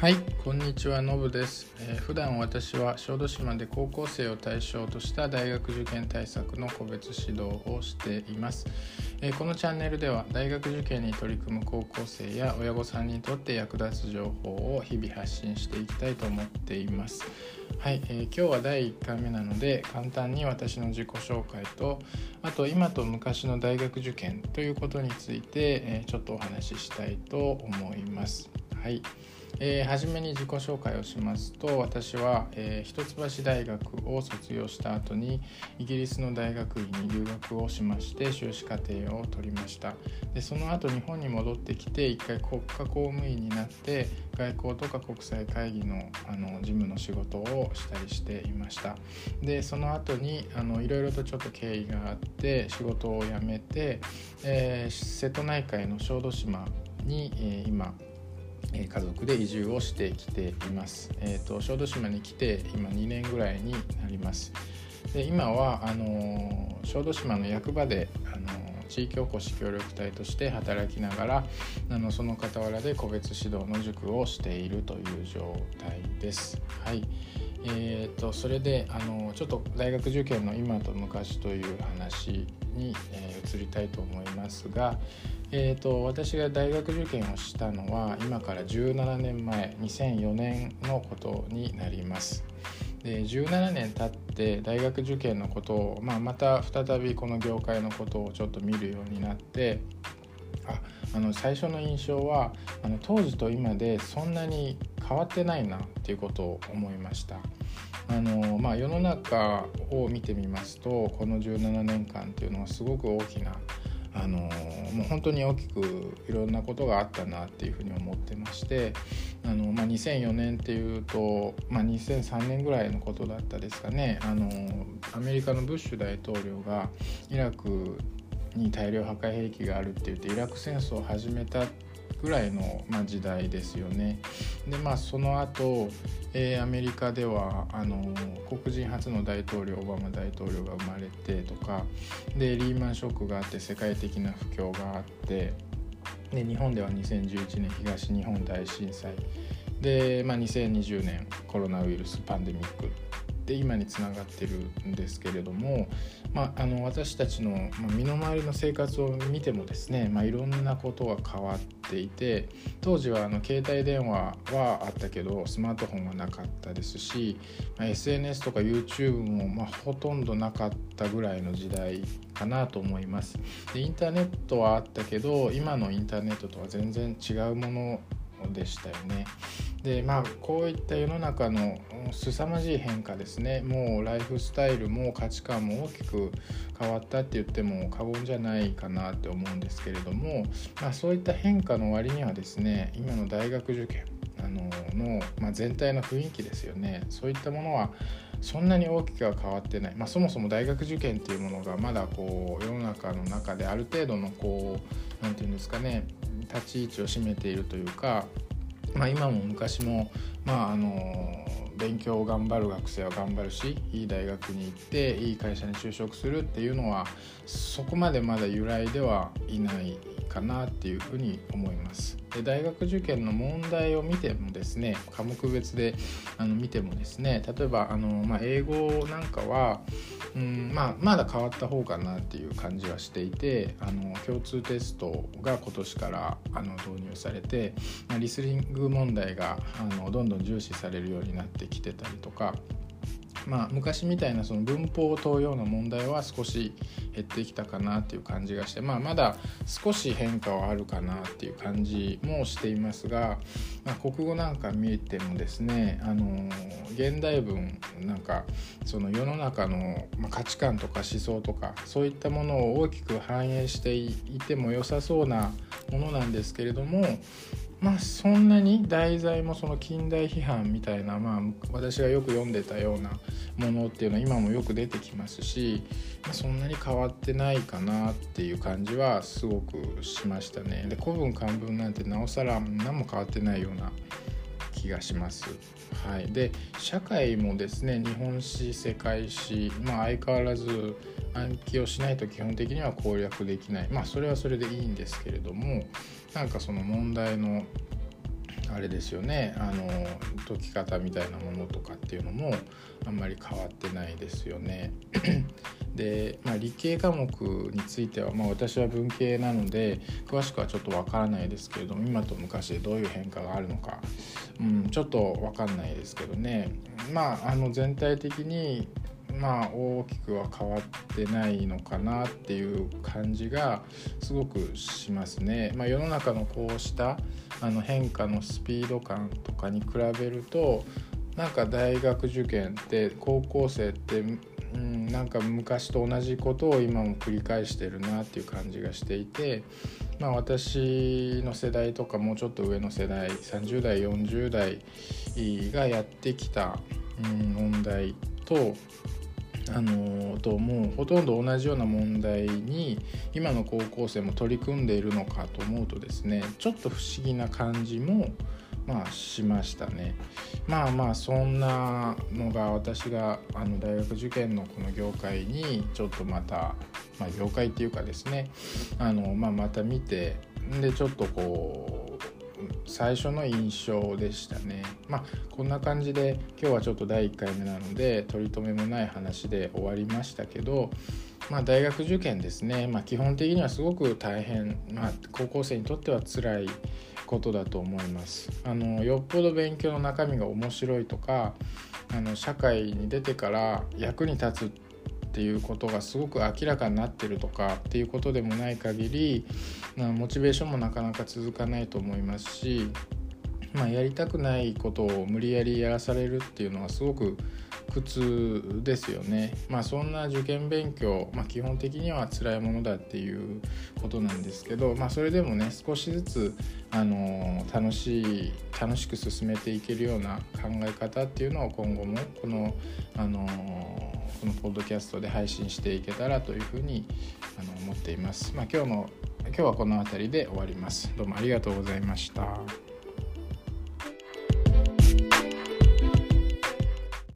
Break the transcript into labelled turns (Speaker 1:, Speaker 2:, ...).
Speaker 1: はいこんにちはのぶです、えー、普段私は小豆島で高校生を対象とした大学受験対策の個別指導をしています、えー、このチャンネルでは大学受験に取り組む高校生や親御さんにとって役立つ情報を日々発信していきたいと思っています。はい、えー、今日は第1回目なので簡単に私の自己紹介とあと今と昔の大学受験ということについて、えちょっとお話ししたいと思います。はい。えー、初めに自己紹介をしますと私は、えー、一橋大学を卒業した後にイギリスの大学院に留学をしまして修士課程を取りました。でその後日本に戻ってきて一回国家公務員になって外交とか国際会議のあの事務の仕事をしたりしていました。でその後にあのいろいろとちょっと経緯があって仕事を辞めて、えー、瀬戸内海の小豆島に、えー、今家族で移住をしてきています。えーと、小豆島に来て今2年ぐらいになります。で今はあの小豆島の役場であの地域おこし協力隊として働きながらあのその傍らで個別指導の塾をしているという状態です。はいえーと、それであのちょっと大学受験の今と昔という話に、えー、移りたいと思いますが、えーと、私が大学受験をしたのは今から17年前2004年のことになります。で17年経って大学受験のことを、まあ、また再びこの業界のことをちょっと見るようになってああの最初の印象はあの当時と今でそんなに変わってないなっていうことを思いました。あのまあ、世の中を見てみますとこの17年間っていうのはすごく大きなあのもう本当に大きくいろんなことがあったなっていうふうに思ってましてあの、まあ、2004年っていうと、まあ、2003年ぐらいのことだったですかねあのアメリカのブッシュ大統領がイラクに大量破壊兵器があるって言ってイラク戦争を始めたぐらいの、まあ、時代ですよね。でまあその後、えー、アメリカではあの黒人初の大統領オバマ大統領が生まれてとかでリーマンショックがあって世界的な不況があってで日本では2011年東日本大震災で、まあ、2020年コロナウイルスパンデミックで今につながってるんですけれども、まあ、あの私たちの身の回りの生活を見てもですね、まあ、いろんなことが変わっていて当時はあの携帯電話はあったけどスマートフォンはなかったですし、まあ、SNS とか YouTube もまほとんどなかったぐらいの時代かなと思います。でインターネットはあったけど今のインターネットとは全然違うものでしたよね。でまあこういった世の中の凄まじい変化ですねもうライフスタイルも価値観も大きく変わったって言っても過言じゃないかなって思うんですけれども、まあ、そういった変化の割にはですね今の大学受験あのの、まあ、全体の雰囲気ですよねそういったものはそんなに大きくは変わってない、まあ、そもそも大学受験っていうものがまだこう世の中の中である程度のこう何て言うんですかね立ち位置を占めているというか、まあ、今も昔も、まあ、あの勉強を頑張る学生は頑張るしいい大学に行っていい会社に就職するっていうのはそこまでまだ由来ではいないかなっていうふうに思います。で大学受験の問題を見てもですね科目別であの見てもですね例えばあの、まあ、英語なんかはうんまあ、まだ変わった方かなっていう感じはしていてあの共通テストが今年からあの導入されて、ま、リスニング問題があのどんどん重視されるようになってきてたりとかまあ、昔みたいなその文法を問うような問題は少し減ってきたかなっていう感じがして、まあ、まだ少し変化はあるかなっていう感じもしていますが、まあ、国語なんか見てもですねあの現代文なんかその世の中の価値観とか思想とかそういったものを大きく反映していても良さそうなものなんですけれどもまあそんなに題材もその近代批判みたいな、まあ、私がよく読んでたようなものっていうのは今もよく出てきますし、まあ、そんなに変わってないかなっていう感じはすごくしましたね。で古文漢文なんてなおさら何も変わってないような気がします。はい、で社会もですね日本史世界史、まあ、相変わらず暗記をしないと基本的には攻略できないまあそれはそれでいいんですけれどもなんかその問題のあれですよねあの解き方みたいなものとかっていうのもあんまり変わってないですよね。で、まあ、理系科目については、まあ、私は文系なので詳しくはちょっとわからないですけれども今と昔でどういう変化があるのか、うん、ちょっとわかんないですけどねまああの全体的にまあ大きくは変わってないのかなっていう感じがすごくしますね。まあ、世の中のこうしたあの変化のスピード感とかに比べるとなんか大学受験って高校生ってうん、なんか昔と同じことを今も繰り返してるなっていう感じがしていて、まあ、私の世代とかもうちょっと上の世代30代40代がやってきた、うん、問題とあのともうほとんど同じような問題に今の高校生も取り組んでいるのかと思うとですねちょっと不思議な感じもまあしましたね。まあまあそんなのが私があの大学受験のこの業界にちょっとまた、まあ、業界っていうかですねあの、まあ、また見てでちょっとこう最初の印象でしたね。まあこんな感じで今日はちょっと第1回目なので取り留めもない話で終わりましたけどまあ、大学受験ですね、まあ、基本的にはすごく大変、まあ、高校生にとっては辛いことだと思います。あのよっぽど勉強の中身が面白いとかあの社会に出てから役に立つっていうことがすごく明らかになってるとかっていうことでもない限りモチベーションもなかなか続かないと思いますし、まあ、やりたくないことを無理やりやらされるっていうのはすごく苦痛ですよね。まあそんな受験勉強、まあ、基本的には辛いものだっていうことなんですけど、まあ、それでもね少しずつあの楽しい楽しく進めていけるような考え方っていうのを今後もこのあのこのポッドキャストで配信していけたらというふうにあの思っています。まあ、今日の今日はこの辺りで終わります。どうもありがとうございました。